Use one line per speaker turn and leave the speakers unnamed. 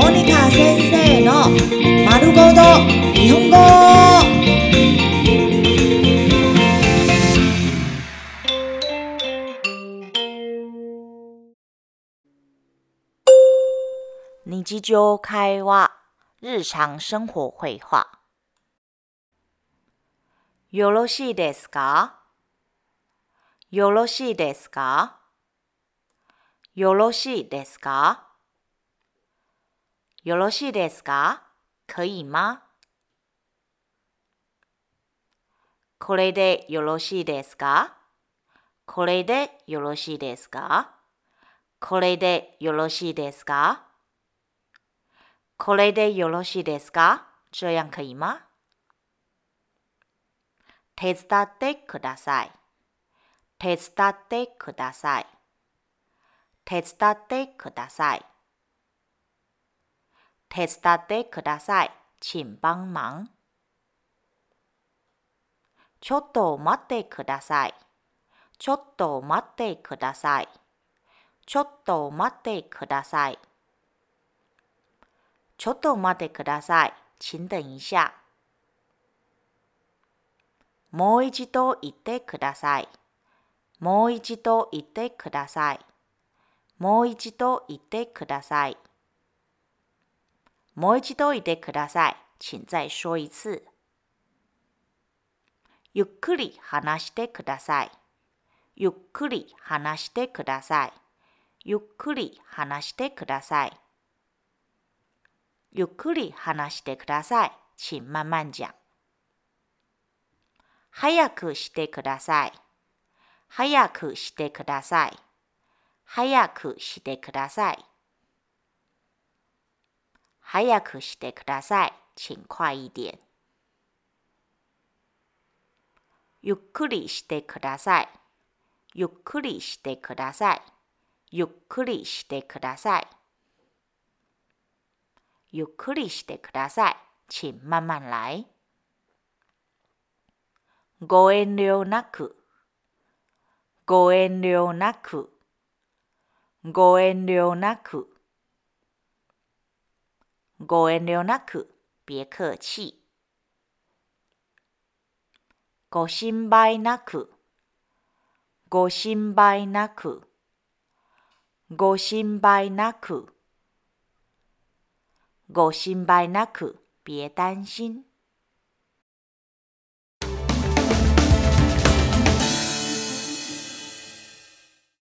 モニカ先生の丸ごと日本語。日常会話日常生活会話よろしいですか？よろしいですか？よろしいですか？よろしいですか？可以吗？これでよろしいですか？これでよろしいですか？これでよろしいですか？これでよろしいですか？这样可以吗？手伝ってください。手伝ってください。手伝ってください。手伝ってください。请帮忙。ちょっと待ってください。ちょっと待ってください。ちょっと待ってください。ちょっと待ってください。请等一下。もう一度言ってください。もう一度言ってください。もう一度言ってください。もう一度言ってください。请再说一次。ゆっくり話してください。ゆっくり話してください。ゆっくり話してください。ゆっくり話してください。请慢慢讲。早くしてください。早くしてください。早くしてください。早くしてください。请快一点。ゆっくりしてください。ゆっくりしてください。ゆっくりしてください。ゆっくりしてください。请慢慢来。ご遠慮なく。ご遠慮なく。ご遠慮なく。ご遠慮なく。別客气。ご心配なく。ご心配なく。ご心配なく。ご心配なく。別担心。